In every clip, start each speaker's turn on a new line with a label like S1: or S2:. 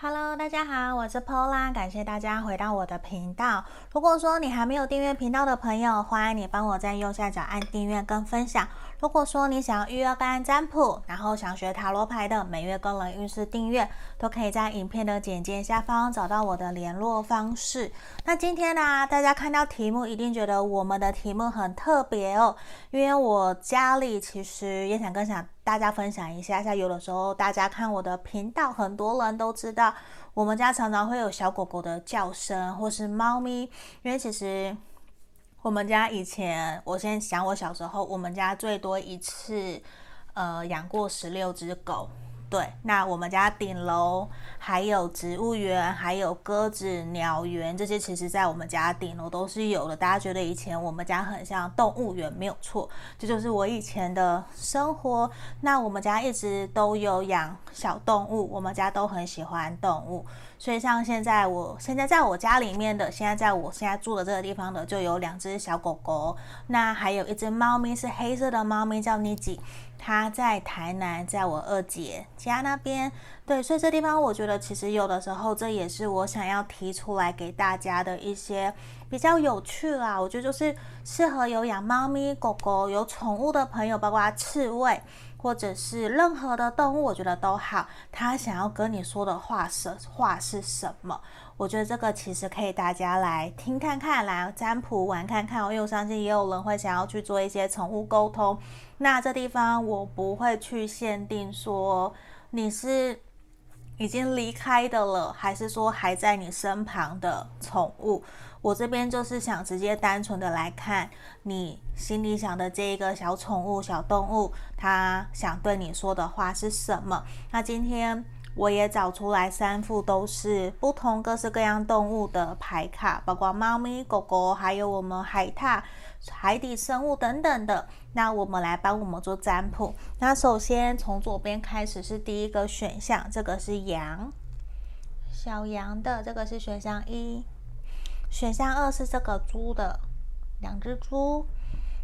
S1: Hello，大家好，我是 Pola，感谢大家回到我的频道。如果说你还没有订阅频道的朋友，欢迎你帮我在右下角按订阅跟分享。如果说你想要预约个案占卜，然后想学塔罗牌的每月个人运势订阅，都可以在影片的简介下方找到我的联络方式。那今天呢，大家看到题目一定觉得我们的题目很特别哦，因为我家里其实也想跟想大家分享一下，像有的时候大家看我的频道，很多人都知道我们家常常会有小狗狗的叫声，或是猫咪，因为其实。我们家以前，我先想我小时候，我们家最多一次，呃，养过十六只狗。对，那我们家顶楼还有植物园，还有鸽子鸟园，这些其实在我们家顶楼都是有的。大家觉得以前我们家很像动物园，没有错，这就是我以前的生活。那我们家一直都有养小动物，我们家都很喜欢动物。所以像现在我现在在我家里面的，现在在我现在住的这个地方的，就有两只小狗狗，那还有一只猫咪是黑色的猫咪，叫妮吉，他在台南，在我二姐家那边。对，所以这地方我觉得其实有的时候这也是我想要提出来给大家的一些比较有趣啦。我觉得就是适合有养猫咪、狗狗、有宠物的朋友，包括刺猬。或者是任何的动物，我觉得都好。他想要跟你说的话是话是什么？我觉得这个其实可以大家来听看看，来占卜玩看看。因为我相信也有人会想要去做一些宠物沟通。那这地方我不会去限定说你是已经离开的了，还是说还在你身旁的宠物。我这边就是想直接单纯的来看你心里想的这一个小宠物、小动物，它想对你说的话是什么？那今天我也找出来三副都是不同各式各样动物的牌卡，包括猫咪、狗狗，还有我们海獭、海底生物等等的。那我们来帮我们做占卜。那首先从左边开始是第一个选项，这个是羊，小羊的，这个是选项一。选项二是这个猪的两只猪，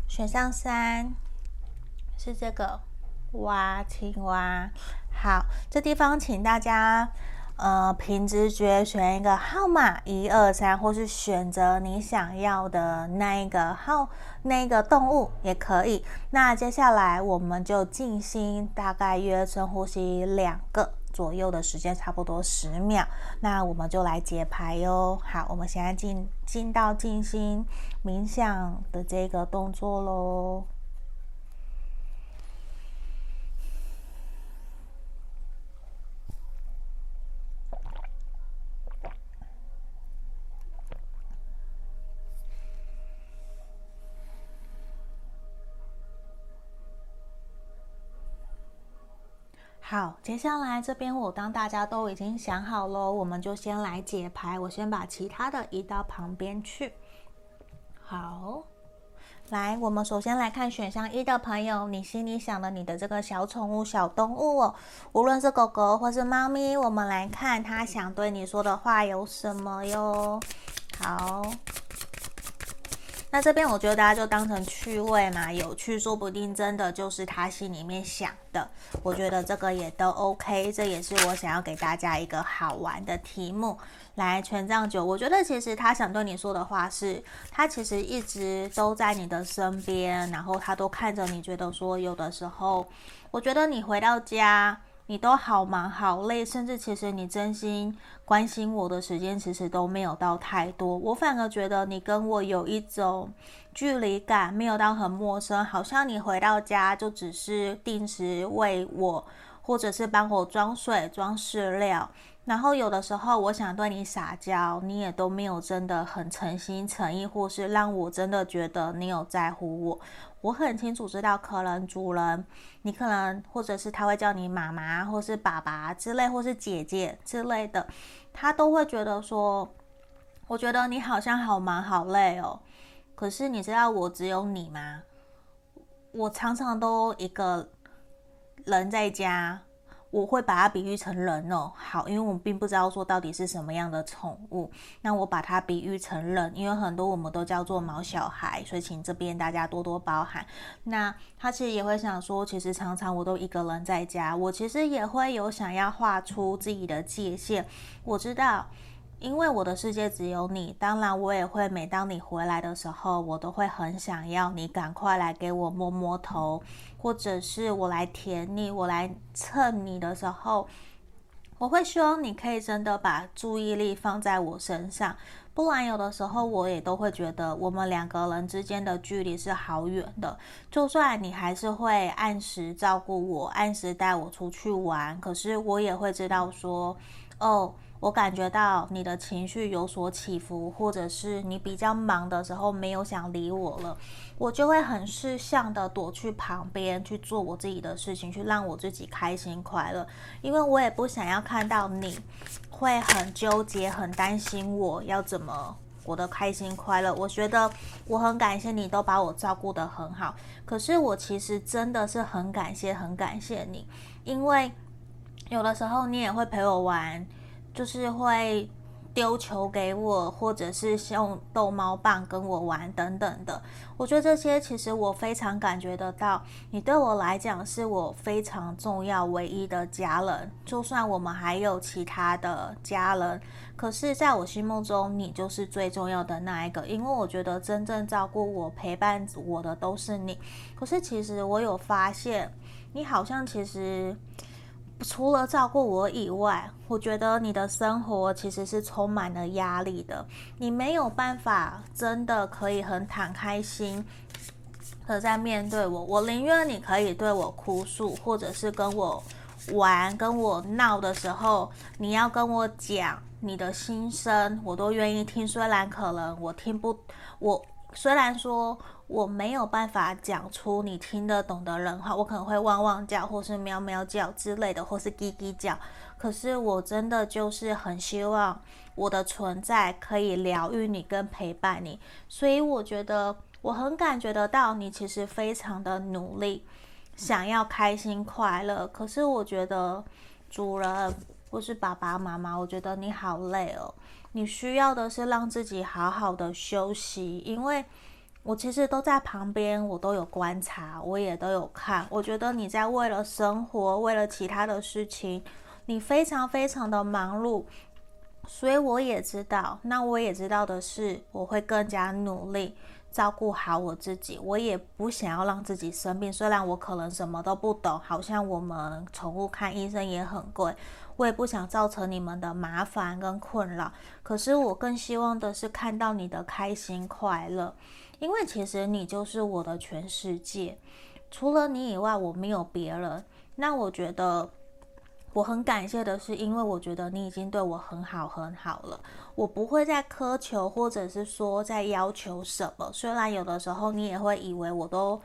S1: 选项三是这个蛙青蛙。好，这地方请大家呃凭直觉选一个号码一二三，或是选择你想要的那一个号那个动物也可以。那接下来我们就静心，大概约深呼吸两个。左右的时间差不多十秒，那我们就来解牌哟。好，我们现在进进到静心冥想的这个动作喽。好，接下来这边我当大家都已经想好了，我们就先来解牌。我先把其他的移到旁边去。好，来，我们首先来看选项一的朋友，你心里想的你的这个小宠物、小动物哦，无论是狗狗或是猫咪，我们来看他想对你说的话有什么哟。好。那这边我觉得大家就当成趣味嘛，有趣，说不定真的就是他心里面想的。我觉得这个也都 OK，这也是我想要给大家一个好玩的题目。来，权杖九，我觉得其实他想对你说的话是，他其实一直都在你的身边，然后他都看着你，觉得说有的时候，我觉得你回到家。你都好忙好累，甚至其实你真心关心我的时间其实都没有到太多。我反而觉得你跟我有一种距离感，没有到很陌生，好像你回到家就只是定时喂我，或者是帮我装水、装饲料。然后有的时候我想对你撒娇，你也都没有真的很诚心诚意，或是让我真的觉得你有在乎我。我很清楚知道，可能主人，你可能或者是他会叫你妈妈，或是爸爸之类，或是姐姐之类的，他都会觉得说，我觉得你好像好忙好累哦。可是你知道我只有你吗？我常常都一个人在家，我会把它比喻成人哦。好，因为我们并不知道说到底是什么样的宠物，那我把它比喻成人，因为很多我们都叫做毛小孩，所以请这边大家多多包涵。那他其实也会想说，其实常常我都一个人在家，我其实也会有想要画出自己的界限。我知道。因为我的世界只有你，当然我也会。每当你回来的时候，我都会很想要你赶快来给我摸摸头，或者是我来舔你，我来蹭你的时候，我会希望你可以真的把注意力放在我身上。不然有的时候我也都会觉得我们两个人之间的距离是好远的。就算你还是会按时照顾我，按时带我出去玩，可是我也会知道说，哦。我感觉到你的情绪有所起伏，或者是你比较忙的时候没有想理我了，我就会很识相的躲去旁边去做我自己的事情，去让我自己开心快乐。因为我也不想要看到你会很纠结、很担心我要怎么我的开心快乐。我觉得我很感谢你都把我照顾得很好，可是我其实真的是很感谢、很感谢你，因为有的时候你也会陪我玩。就是会丢球给我，或者是用逗猫棒跟我玩等等的。我觉得这些其实我非常感觉得到，你对我来讲是我非常重要、唯一的家人。就算我们还有其他的家人，可是在我心目中，你就是最重要的那一个。因为我觉得真正照顾我、陪伴我的都是你。可是其实我有发现，你好像其实。除了照顾我以外，我觉得你的生活其实是充满了压力的。你没有办法真的可以很敞开心的在面对我。我宁愿你可以对我哭诉，或者是跟我玩、跟我闹的时候，你要跟我讲你的心声，我都愿意听。虽然可能我听不，我虽然说。我没有办法讲出你听得懂的人话，我可能会汪汪叫，或是喵喵叫之类的，或是叽叽叫。可是我真的就是很希望我的存在可以疗愈你跟陪伴你，所以我觉得我很感觉得到你其实非常的努力，想要开心快乐。可是我觉得主人或是爸爸妈妈，我觉得你好累哦，你需要的是让自己好好的休息，因为。我其实都在旁边，我都有观察，我也都有看。我觉得你在为了生活，为了其他的事情，你非常非常的忙碌，所以我也知道。那我也知道的是，我会更加努力照顾好我自己。我也不想要让自己生病，虽然我可能什么都不懂，好像我们宠物看医生也很贵，我也不想造成你们的麻烦跟困扰。可是我更希望的是看到你的开心快乐。因为其实你就是我的全世界，除了你以外，我没有别人。那我觉得我很感谢的是，因为我觉得你已经对我很好很好了，我不会再苛求，或者是说再要求什么。虽然有的时候你也会以为我都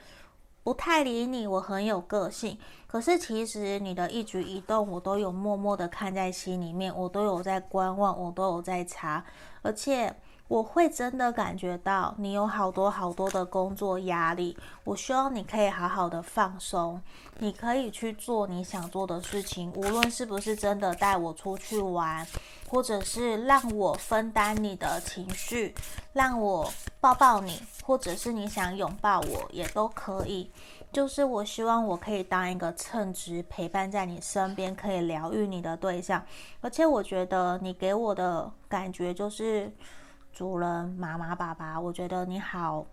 S1: 不太理你，我很有个性，可是其实你的一举一动，我都有默默的看在心里面，我都有在观望，我都有在查，而且。我会真的感觉到你有好多好多的工作压力，我希望你可以好好的放松，你可以去做你想做的事情，无论是不是真的带我出去玩，或者是让我分担你的情绪，让我抱抱你，或者是你想拥抱我也都可以。就是我希望我可以当一个称职陪伴在你身边，可以疗愈你的对象，而且我觉得你给我的感觉就是。主人、妈妈、爸爸，我觉得你好，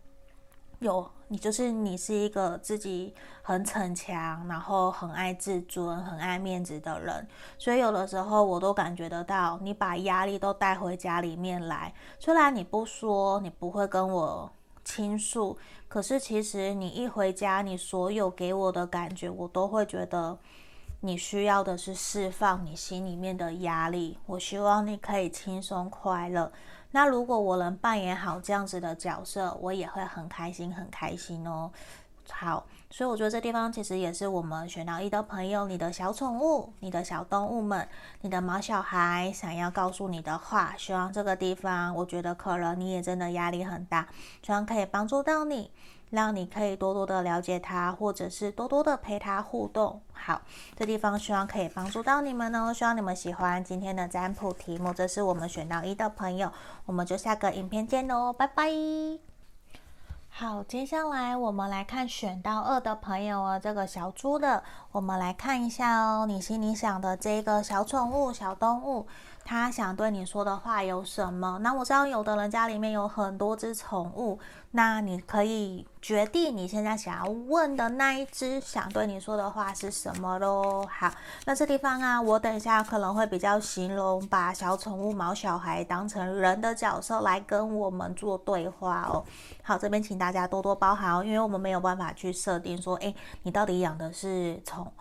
S1: 有你就是你是一个自己很逞强，然后很爱自尊、很爱面子的人，所以有的时候我都感觉得到，你把压力都带回家里面来。虽然你不说，你不会跟我倾诉，可是其实你一回家，你所有给我的感觉，我都会觉得你需要的是释放你心里面的压力。我希望你可以轻松快乐。那如果我能扮演好这样子的角色，我也会很开心，很开心哦。好，所以我觉得这地方其实也是我们选到一的朋友，你的小宠物、你的小动物们、你的毛小孩想要告诉你的话。希望这个地方，我觉得可能你也真的压力很大，希望可以帮助到你。让你可以多多的了解他，或者是多多的陪他互动。好，这地方希望可以帮助到你们哦，希望你们喜欢今天的占卜题目。这是我们选到一的朋友，我们就下个影片见喽，拜拜。好，接下来我们来看选到二的朋友哦，这个小猪的，我们来看一下哦，你心里想的这个小宠物、小动物。他想对你说的话有什么？那我知道有的人家里面有很多只宠物，那你可以决定你现在想要问的那一只想对你说的话是什么咯。好，那这地方啊，我等一下可能会比较形容，把小宠物、毛小孩当成人的角色来跟我们做对话哦。好，这边请大家多多包涵哦，因为我们没有办法去设定说，诶，你到底养的是宠。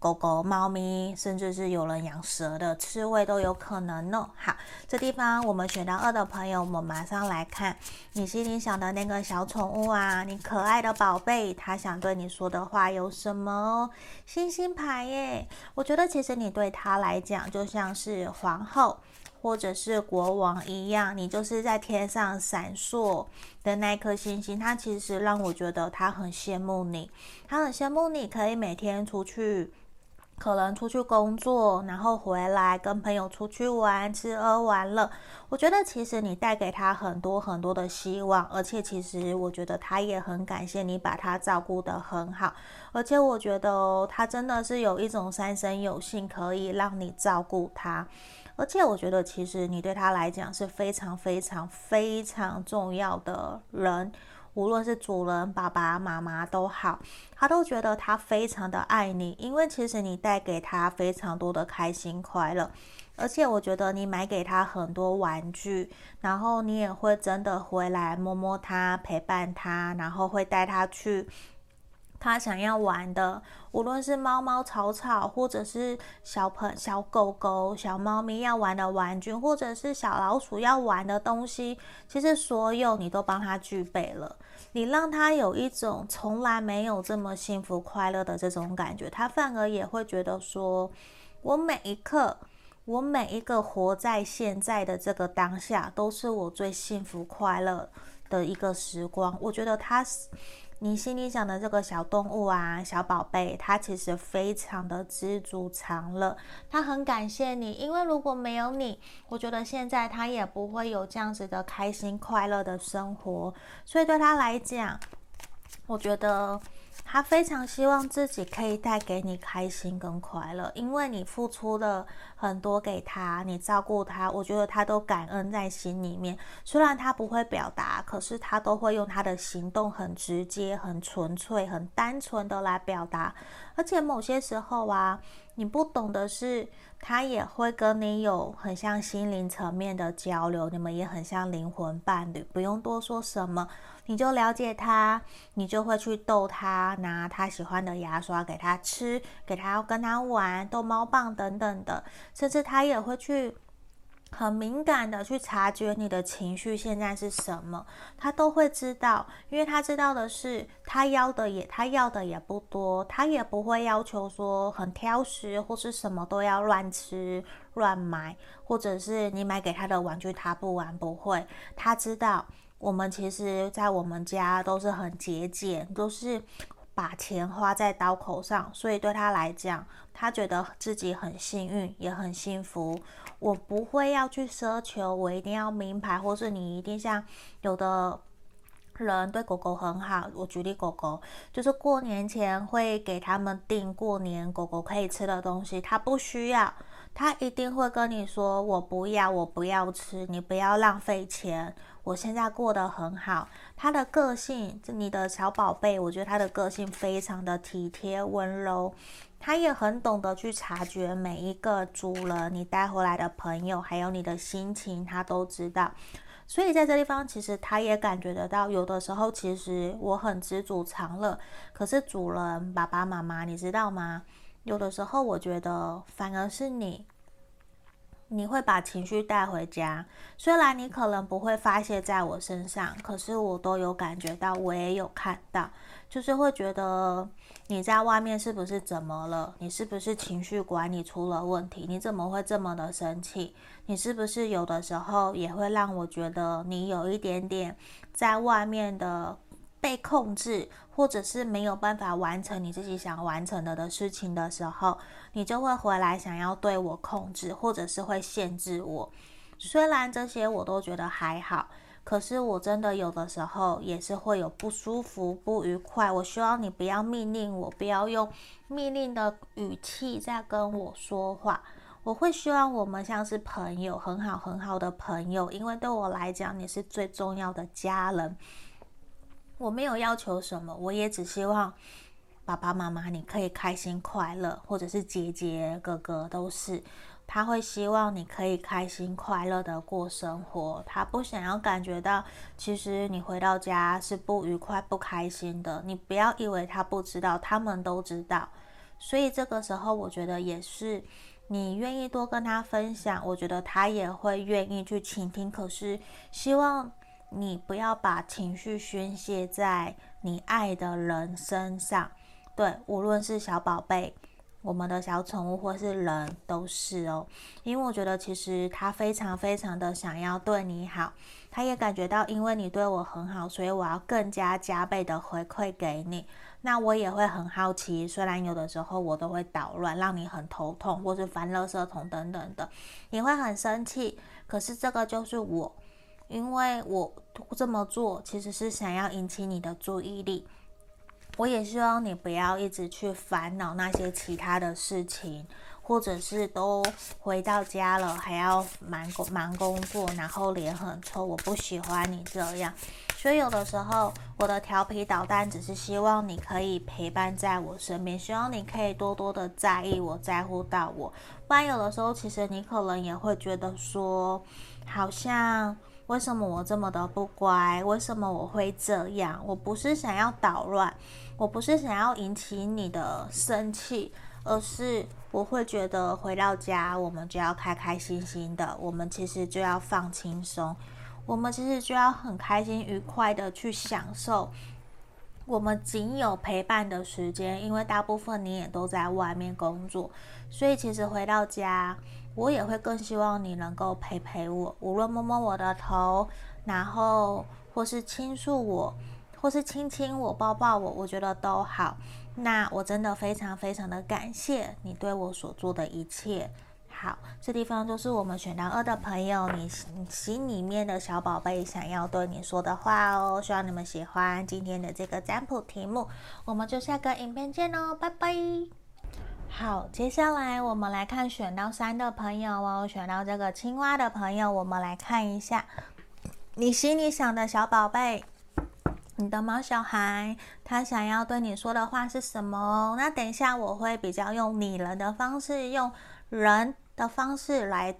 S1: 狗狗、猫咪，甚至是有人养蛇的刺猬都有可能呢。好，这地方我们选到二的朋友，我们马上来看你心里想的那个小宠物啊，你可爱的宝贝，他想对你说的话有什么哦？星星牌耶，我觉得其实你对他来讲就像是皇后或者是国王一样，你就是在天上闪烁的那颗星星。他其实让我觉得他很羡慕你，他很羡慕你可以每天出去。可能出去工作，然后回来跟朋友出去玩，吃喝玩乐。我觉得其实你带给他很多很多的希望，而且其实我觉得他也很感谢你把他照顾得很好。而且我觉得，他真的是有一种三生有幸可以让你照顾他。而且我觉得其实你对他来讲是非常非常非常重要的人。无论是主人、爸爸妈妈都好，他都觉得他非常的爱你，因为其实你带给他非常多的开心快乐，而且我觉得你买给他很多玩具，然后你也会真的回来摸摸他、陪伴他，然后会带他去。他想要玩的，无论是猫猫草草，或者是小朋小狗狗、小猫咪要玩的玩具，或者是小老鼠要玩的东西，其实所有你都帮他具备了。你让他有一种从来没有这么幸福快乐的这种感觉，他反而也会觉得说，我每一刻，我每一个活在现在的这个当下，都是我最幸福快乐的一个时光。我觉得他是。你心里想的这个小动物啊，小宝贝，它其实非常的知足常乐，它很感谢你，因为如果没有你，我觉得现在它也不会有这样子的开心快乐的生活，所以对他来讲，我觉得。他非常希望自己可以带给你开心跟快乐，因为你付出了很多给他，你照顾他，我觉得他都感恩在心里面。虽然他不会表达，可是他都会用他的行动，很直接、很纯粹、很单纯的来表达。而且某些时候啊，你不懂的是，他也会跟你有很像心灵层面的交流，你们也很像灵魂伴侣，不用多说什么。你就了解他，你就会去逗他，拿他喜欢的牙刷给他吃，给他跟他玩，逗猫棒等等的，甚至他也会去很敏感的去察觉你的情绪现在是什么，他都会知道，因为他知道的是，他要的也他要的也不多，他也不会要求说很挑食或是什么都要乱吃乱买，或者是你买给他的玩具他不玩不会，他知道。我们其实，在我们家都是很节俭，都是把钱花在刀口上，所以对他来讲，他觉得自己很幸运，也很幸福。我不会要去奢求，我一定要名牌，或是你一定像有的人对狗狗很好。我举例狗狗，就是过年前会给他们订过年狗狗可以吃的东西，他不需要，他一定会跟你说：“我不要，我不要吃，你不要浪费钱。”我现在过得很好，他的个性，你的小宝贝，我觉得他的个性非常的体贴温柔，他也很懂得去察觉每一个主人，你带回来的朋友，还有你的心情，他都知道。所以在这地方，其实他也感觉得到，有的时候其实我很知足常乐，可是主人爸爸妈妈，你知道吗？有的时候我觉得反而是你。你会把情绪带回家，虽然你可能不会发泄在我身上，可是我都有感觉到，我也有看到，就是会觉得你在外面是不是怎么了？你是不是情绪管理出了问题？你怎么会这么的生气？你是不是有的时候也会让我觉得你有一点点在外面的被控制，或者是没有办法完成你自己想完成的的事情的时候，你就会回来想要对我控制，或者是会限制我。虽然这些我都觉得还好，可是我真的有的时候也是会有不舒服、不愉快。我希望你不要命令我，不要用命令的语气在跟我说话。我会希望我们像是朋友，很好很好的朋友，因为对我来讲，你是最重要的家人。我没有要求什么，我也只希望爸爸妈妈你可以开心快乐，或者是姐姐哥哥都是，他会希望你可以开心快乐的过生活，他不想要感觉到其实你回到家是不愉快、不开心的。你不要以为他不知道，他们都知道。所以这个时候，我觉得也是你愿意多跟他分享，我觉得他也会愿意去倾听。可是希望。你不要把情绪宣泄在你爱的人身上，对，无论是小宝贝、我们的小宠物或是人都是哦。因为我觉得其实他非常非常的想要对你好，他也感觉到因为你对我很好，所以我要更加加倍的回馈给你。那我也会很好奇，虽然有的时候我都会捣乱，让你很头痛，或是翻垃圾桶等等的，你会很生气。可是这个就是我。因为我这么做其实是想要引起你的注意力，我也希望你不要一直去烦恼那些其他的事情，或者是都回到家了还要忙工忙工作，然后脸很臭。我不喜欢你这样，所以有的时候我的调皮捣蛋只是希望你可以陪伴在我身边，希望你可以多多的在意我，在乎到我。不然有的时候其实你可能也会觉得说，好像。为什么我这么的不乖？为什么我会这样？我不是想要捣乱，我不是想要引起你的生气，而是我会觉得回到家我们就要开开心心的，我们其实就要放轻松，我们其实就要很开心愉快的去享受我们仅有陪伴的时间，因为大部分你也都在外面工作，所以其实回到家。我也会更希望你能够陪陪我，无论摸摸我的头，然后或是倾诉我，或是亲亲我、抱抱我，我觉得都好。那我真的非常非常的感谢你对我所做的一切。好，这地方就是我们选到二的朋友，你心里面的小宝贝想要对你说的话哦。希望你们喜欢今天的这个占卜题目，我们就下个影片见哦，拜拜。好，接下来我们来看选到三的朋友哦，选到这个青蛙的朋友，我们来看一下你心里想的小宝贝，你的猫小孩，他想要对你说的话是什么？那等一下我会比较用拟人的方式，用人的方式来。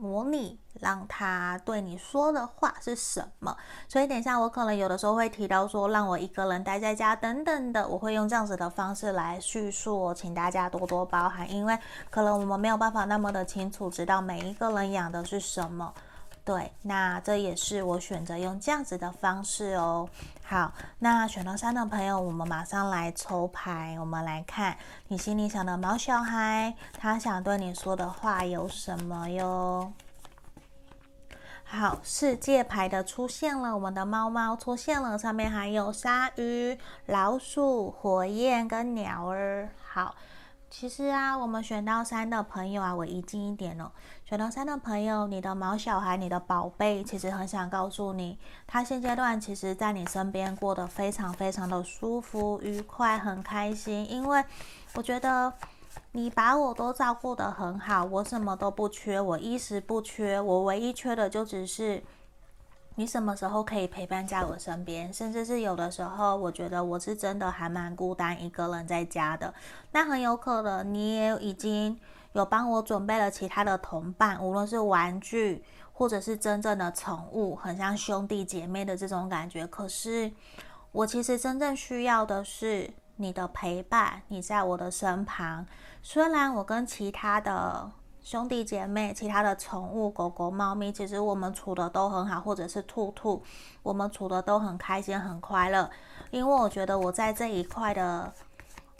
S1: 模拟让他对你说的话是什么？所以等一下我可能有的时候会提到说，让我一个人待在家等等的，我会用这样子的方式来叙述，请大家多多包涵，因为可能我们没有办法那么的清楚知道每一个人养的是什么。对，那这也是我选择用这样子的方式哦。好，那选到三的朋友，我们马上来抽牌，我们来看你心里想的毛小孩，他想对你说的话有什么哟？好，世界牌的出现了，我们的猫猫出现了，上面还有鲨鱼、老鼠、火焰跟鸟儿。好。其实啊，我们选到三的朋友啊，我移近一点哦。选到三的朋友，你的毛小孩，你的宝贝，其实很想告诉你，他现阶段其实在你身边过得非常非常的舒服、愉快、很开心。因为我觉得你把我都照顾得很好，我什么都不缺，我衣食不缺，我唯一缺的就只是。你什么时候可以陪伴在我身边？甚至是有的时候，我觉得我是真的还蛮孤单，一个人在家的。那很有可能你也已经有帮我准备了其他的同伴，无论是玩具或者是真正的宠物，很像兄弟姐妹的这种感觉。可是我其实真正需要的是你的陪伴，你在我的身旁。虽然我跟其他的。兄弟姐妹，其他的宠物狗狗、猫咪，其实我们处的都很好，或者是兔兔，我们处的都很开心、很快乐。因为我觉得我在这一块的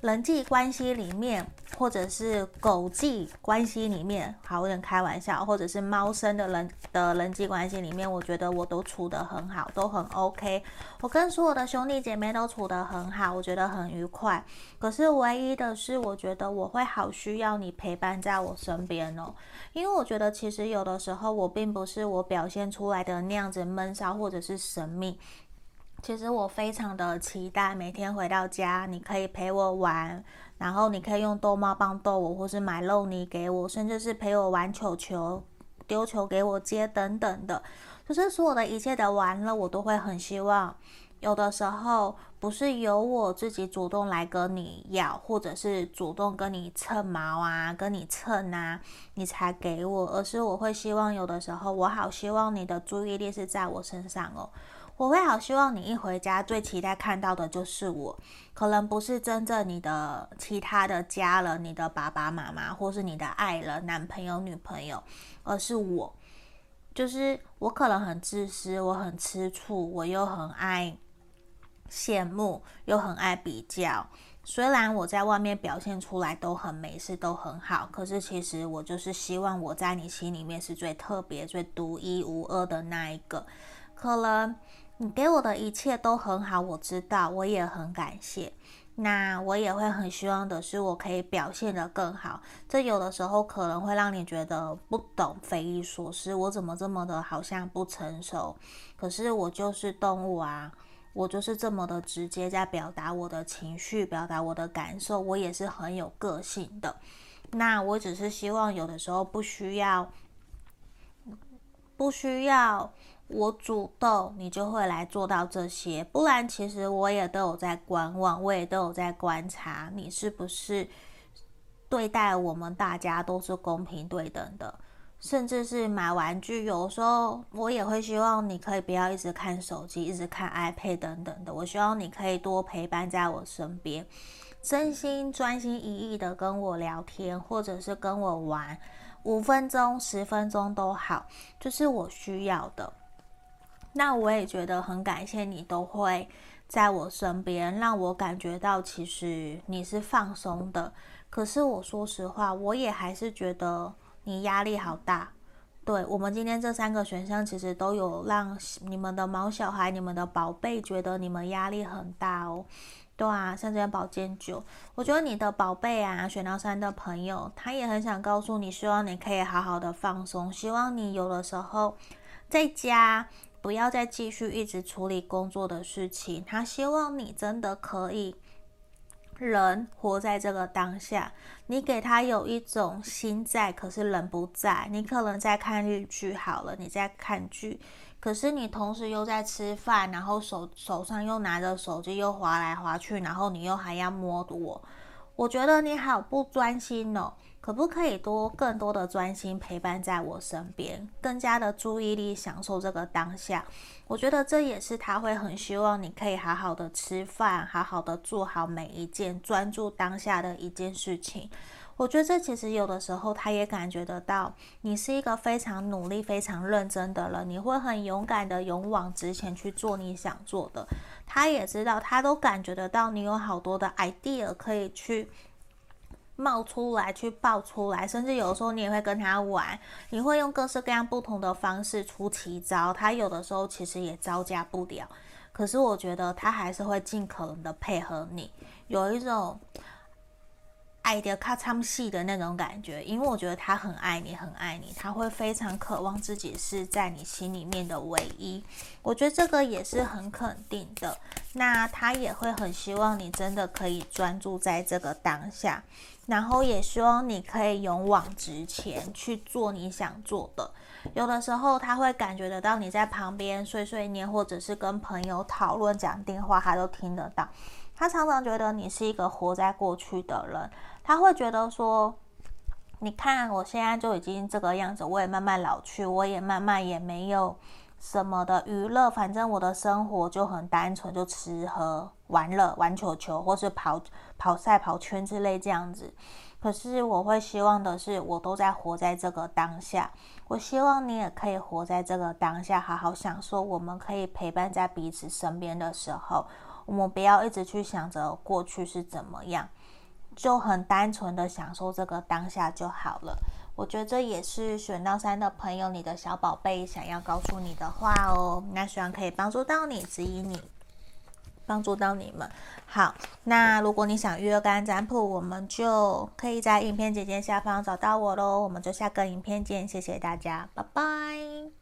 S1: 人际关系里面，或者是狗际关系里面，好，有点开玩笑，或者是猫生的人的人际关系里面，我觉得我都处得很好，都很 OK。我跟所有的兄弟姐妹都处得很好，我觉得很愉快。可是唯一的是，我觉得我会好需要你陪伴在我身边哦，因为我觉得其实有的时候我并不是我表现出来的那样子闷骚或者是神秘。其实我非常的期待每天回到家，你可以陪我玩，然后你可以用逗猫棒逗我，或是买肉泥给我，甚至是陪我玩球球、丢球给我接等等的。就是所有的一切的玩乐，我都会很希望。有的时候不是由我自己主动来跟你要，或者是主动跟你蹭毛啊，跟你蹭啊，你才给我，而是我会希望有的时候，我好希望你的注意力是在我身上哦。我会好希望你一回家最期待看到的就是我，可能不是真正你的其他的家人，你的爸爸妈妈，或是你的爱人、男朋友、女朋友，而是我。就是我可能很自私，我很吃醋，我又很爱羡慕，又很爱比较。虽然我在外面表现出来都很美，事都很好，可是其实我就是希望我在你心里面是最特别、最独一无二的那一个，可能。你给我的一切都很好，我知道，我也很感谢。那我也会很希望的是，我可以表现得更好。这有的时候可能会让你觉得不懂、匪夷所思。我怎么这么的好像不成熟？可是我就是动物啊，我就是这么的直接在表达我的情绪，表达我的感受。我也是很有个性的。那我只是希望有的时候不需要，不需要。我主动，你就会来做到这些。不然，其实我也都有在观望，我也都有在观察，你是不是对待我们大家都是公平对等的。甚至是买玩具，有时候我也会希望你可以不要一直看手机，一直看 iPad 等等的。我希望你可以多陪伴在我身边，真心专心一意的跟我聊天，或者是跟我玩，五分钟、十分钟都好，就是我需要的。那我也觉得很感谢你都会在我身边，让我感觉到其实你是放松的。可是我说实话，我也还是觉得你压力好大。对，我们今天这三个选项，其实都有让你们的毛小孩、你们的宝贝觉得你们压力很大哦。对啊，像这边宝剑九，我觉得你的宝贝啊，选到三的朋友，他也很想告诉你，希望你可以好好的放松，希望你有的时候在家。不要再继续一直处理工作的事情。他希望你真的可以人活在这个当下。你给他有一种心在，可是人不在。你可能在看日剧好了，你在看剧，可是你同时又在吃饭，然后手手上又拿着手机，又滑来滑去，然后你又还要摸我。我觉得你好不专心哦。可不可以多更多的专心陪伴在我身边，更加的注意力享受这个当下？我觉得这也是他会很希望你可以好好的吃饭，好好的做好每一件专注当下的一件事情。我觉得这其实有的时候他也感觉得到，你是一个非常努力、非常认真的人，你会很勇敢的勇往直前去做你想做的。他也知道，他都感觉得到你有好多的 idea 可以去。冒出来，去爆出来，甚至有的时候你也会跟他玩，你会用各式各样不同的方式出奇招，他有的时候其实也招架不了，可是我觉得他还是会尽可能的配合你，有一种。爱的咔嚓戏的那种感觉，因为我觉得他很爱你，很爱你，他会非常渴望自己是在你心里面的唯一。我觉得这个也是很肯定的。那他也会很希望你真的可以专注在这个当下，然后也希望你可以勇往直前去做你想做的。有的时候他会感觉得到你在旁边碎碎念，或者是跟朋友讨论、讲电话，他都听得到。他常常觉得你是一个活在过去的人。他会觉得说：“你看，我现在就已经这个样子，我也慢慢老去，我也慢慢也没有什么的娱乐，反正我的生活就很单纯，就吃喝玩乐，玩球球，或是跑跑赛跑圈之类这样子。可是我会希望的是，我都在活在这个当下。我希望你也可以活在这个当下，好好享受我们可以陪伴在彼此身边的时候。”我们不要一直去想着过去是怎么样，就很单纯的享受这个当下就好了。我觉得这也是选到三的朋友，你的小宝贝想要告诉你的话哦。那希望可以帮助到你，指引你，帮助到你们。好，那如果你想预约个案占卜，我们就可以在影片简介下方找到我喽。我们就下个影片见，谢谢大家，拜拜。